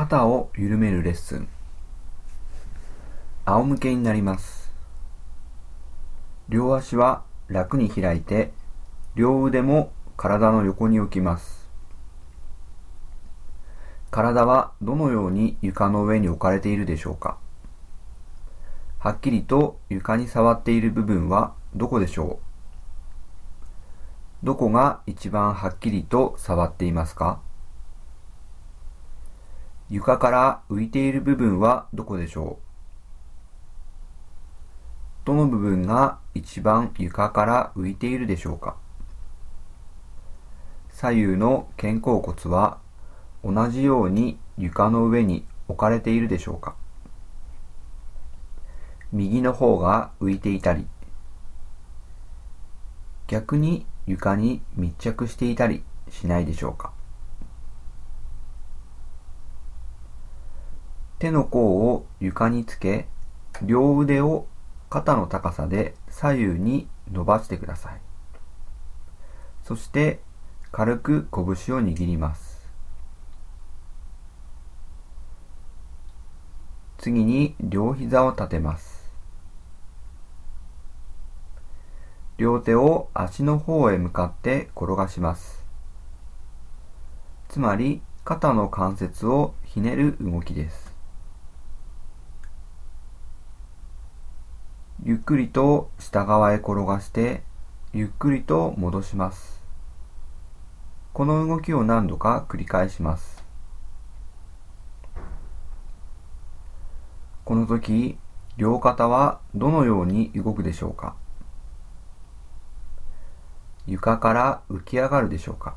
肩を緩めるレッスン。仰向けになります。両足は楽に開いて両腕も体の横に置きます。体はどのように床の上に置かれているでしょうか。はっきりと床に触っている部分はどこでしょう。どこが一番はっきりと触っていますか。床から浮いている部分はどこでしょう？どの部分が一番床から浮いているでしょうか？左右の肩甲骨は同じように床の上に置かれているでしょうか？右の方が浮いていたり逆に床に密着していたりしないでしょうか？手の甲を床につけ、両腕を肩の高さで左右に伸ばしてください。そして軽く拳を握ります。次に両膝を立てます。両手を足の方へ向かって転がします。つまり肩の関節をひねる動きです。ゆっくりと下側へ転がして、ゆっくりと戻します。この動きを何度か繰り返します。この時、両肩はどのように動くでしょうか？床から浮き上がるでしょうか？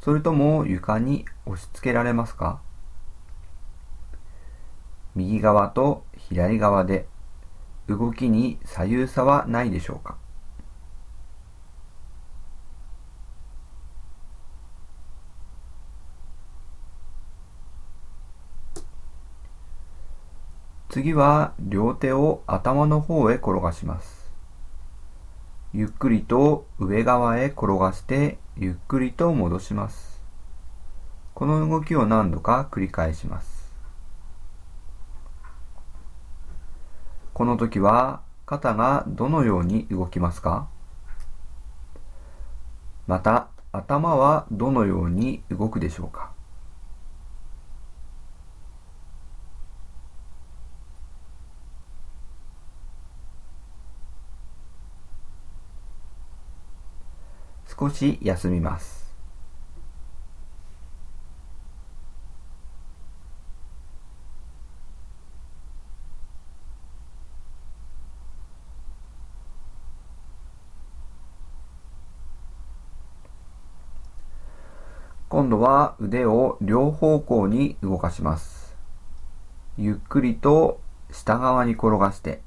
それとも床に押し付けられますか？右側と左側で動きに左右差はないでしょうか？次は両手を頭の方へ転がします。ゆっくりと上側へ転がしてゆっくりと戻します。この動きを何度か繰り返します。この時は肩がどのように動きますか？また頭はどのように動くでしょうか？少し休みます。今度は腕を両方向に動かします。ゆっくりと下側に転がして、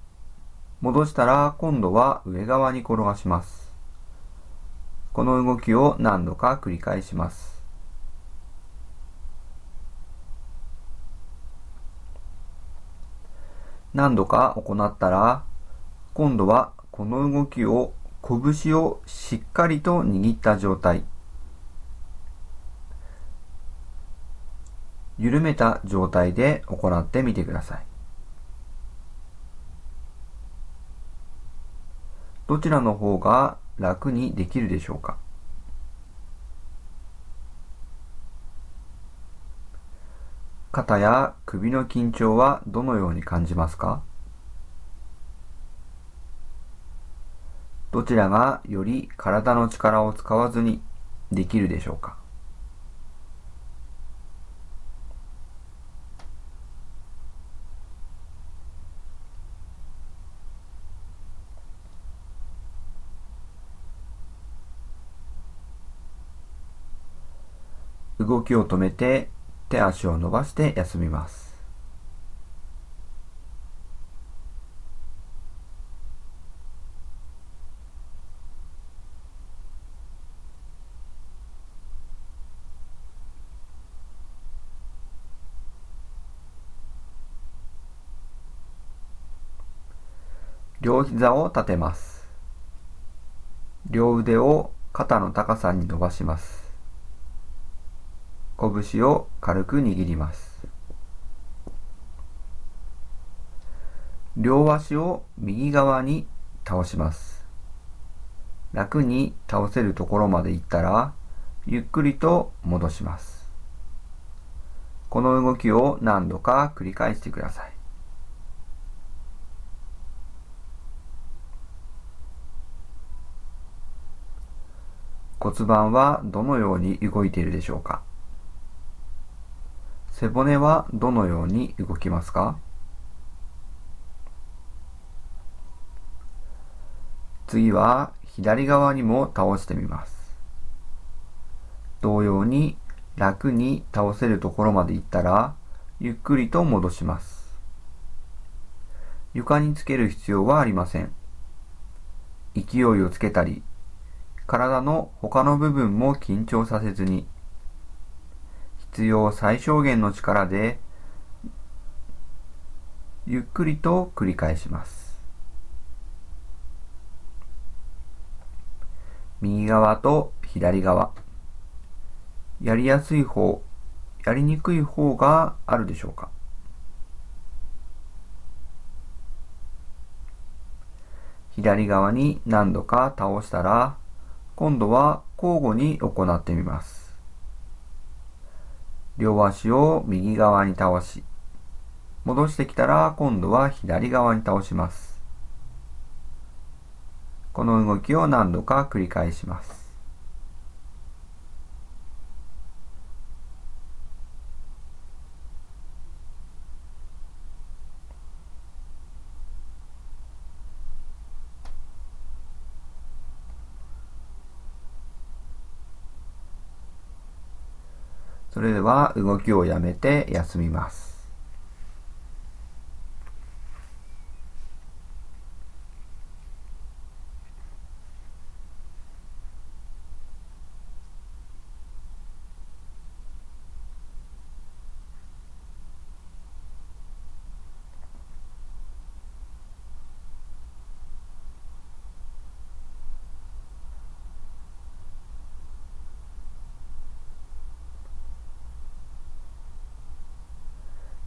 戻したら今度は上側に転がします。この動きを何度か繰り返します。何度か行ったら、今度はこの動きを拳をしっかりと握った状態。緩めた状態で行ってみてください。どちらの方が楽にできるでしょうか？肩や首の緊張はどのように感じますか？どちらがより体の力を使わずにできるでしょうか動きを止めて手足を伸ばして休みます。両膝を立てます。両腕を肩の高さに伸ばします。拳を軽く握ります。両足を右側に倒します。楽に倒せるところまで行ったら、ゆっくりと戻します。この動きを何度か繰り返してください。骨盤はどのように動いているでしょうか背骨はどのように動きますか？次は左側にも倒してみます。同様に楽に倒せるところまで行ったら、ゆっくりと戻します。床につける必要はありません。勢いをつけたり、体の他の部分も緊張させずに、必要最小限の力で、ゆっくりと繰り返します。右側と左側。やりやすい方、やりにくい方があるでしょうか左側に何度か倒したら、今度は交互に行ってみます。両足を右側に倒し、戻してきたら今度は左側に倒します。この動きを何度か繰り返します。それでは動きをやめて休みます。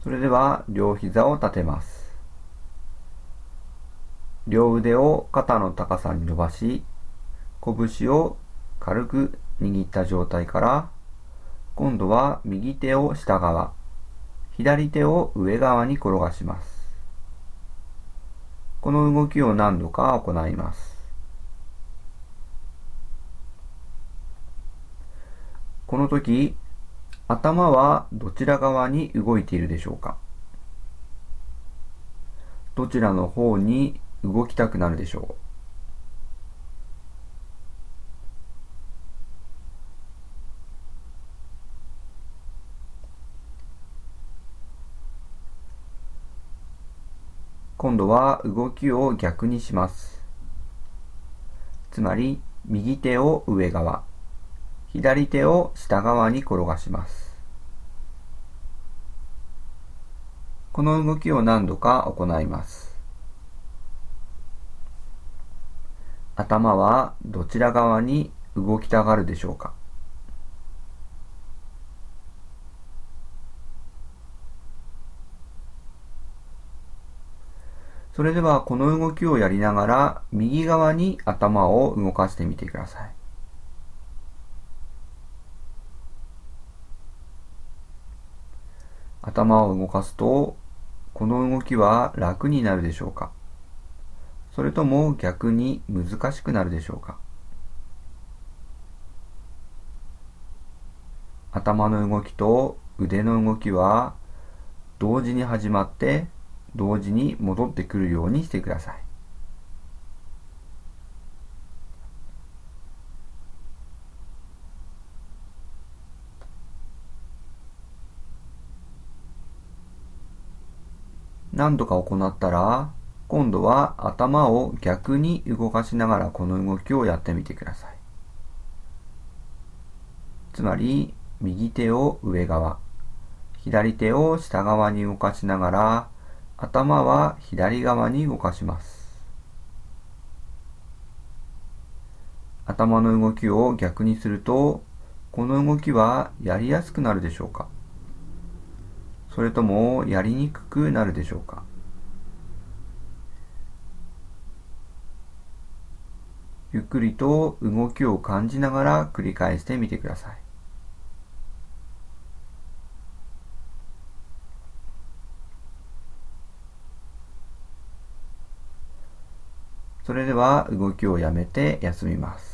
それでは両膝を立てます。両腕を肩の高さに伸ばし、拳を軽く握った状態から、今度は右手を下側、左手を上側に転がします。この動きを何度か行います。この時、頭はどちら側に動いているでしょうか？どちらの方に動きたくなるでしょう？今度は動きを逆にします。つまり、右手を上側、左手を下側に転がします。この動きを何度か行います。頭はどちら側に動きたがるでしょうかそれではこの動きをやりながら右側に頭を動かしてみてください。頭を動かすと、この動きは楽になるでしょうか？それとも逆に難しくなるでしょうか？頭の動きと腕の動きは同時に始まって同時に戻ってくるようにしてください。何度か行ったら、今度は頭を逆に動かしながらこの動きをやってみてください。つまり、右手を上側、左手を下側に動かしながら、頭は左側に動かします。頭の動きを逆にすると、この動きはやりやすくなるでしょうかそれともやりにくくなるでしょうか？ゆっくりと動きを感じながら繰り返してみてください。それでは動きをやめて休みます。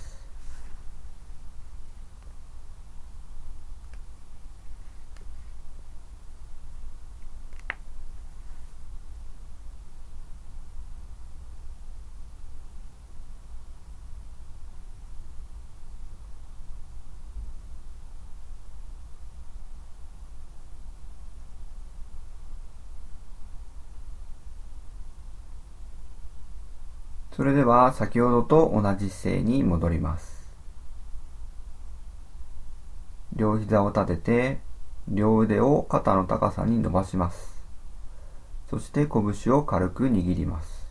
それでは先ほどと同じ姿勢に戻ります。両膝を立てて、両腕を肩の高さに伸ばします。そして拳を軽く握ります。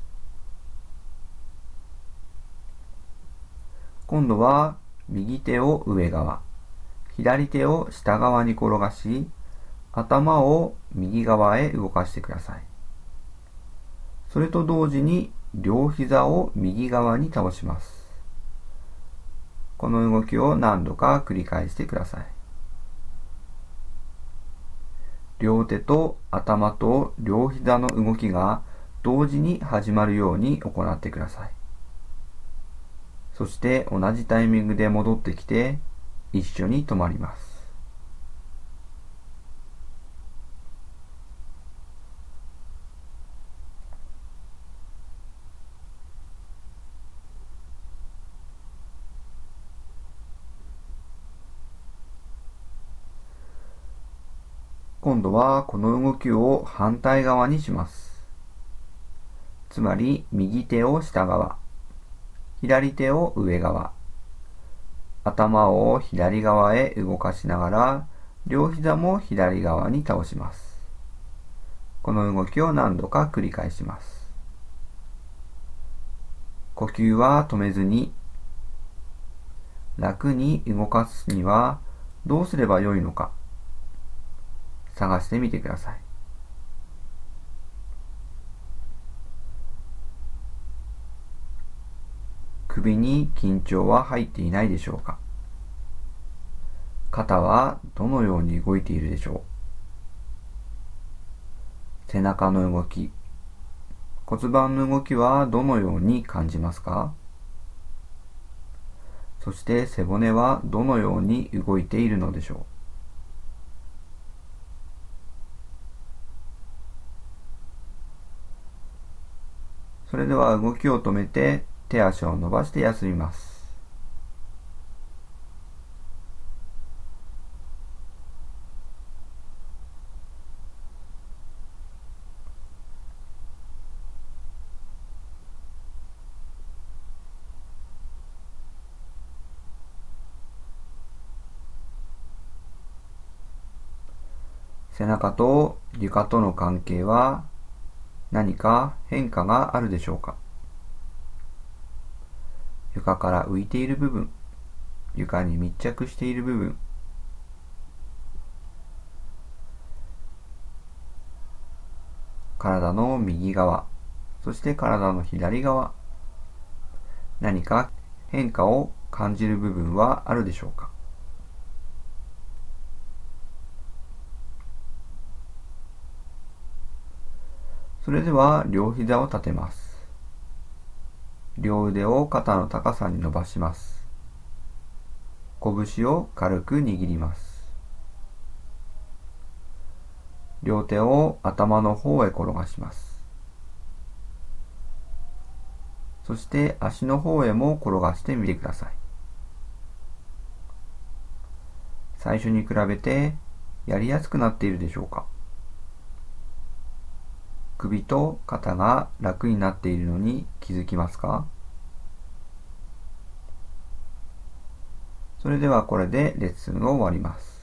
今度は右手を上側、左手を下側に転がし、頭を右側へ動かしてください。それと同時に両膝を右側に倒します。この動きを何度か繰り返してください。両手と頭と両膝の動きが同時に始まるように行ってください。そして同じタイミングで戻ってきて一緒に止まります。今度はこの動きを反対側にします。つまり右手を下側、左手を上側、頭を左側へ動かしながら両膝も左側に倒します。この動きを何度か繰り返します。呼吸は止めずに楽に動かすにはどうすればよいのか探してみてください。首に緊張は入っていないでしょうか？肩はどのように動いているでしょう？背中の動き、骨盤の動きはどのように感じますか？そして背骨はどのように動いているのでしょうそれでは動きを止めて手足を伸ばして休みます。背中と床との関係は何か変化があるでしょうか？床から浮いている部分、床に密着している部分、体の右側、そして体の左側、何か変化を感じる部分はあるでしょうか？それでは両膝を立てます。両腕を肩の高さに伸ばします。拳を軽く握ります。両手を頭の方へ転がします。そして足の方へも転がしてみてください。最初に比べてやりやすくなっているでしょうか首と肩が楽になっているのに気づきますか？それではこれでレッスンを終わります。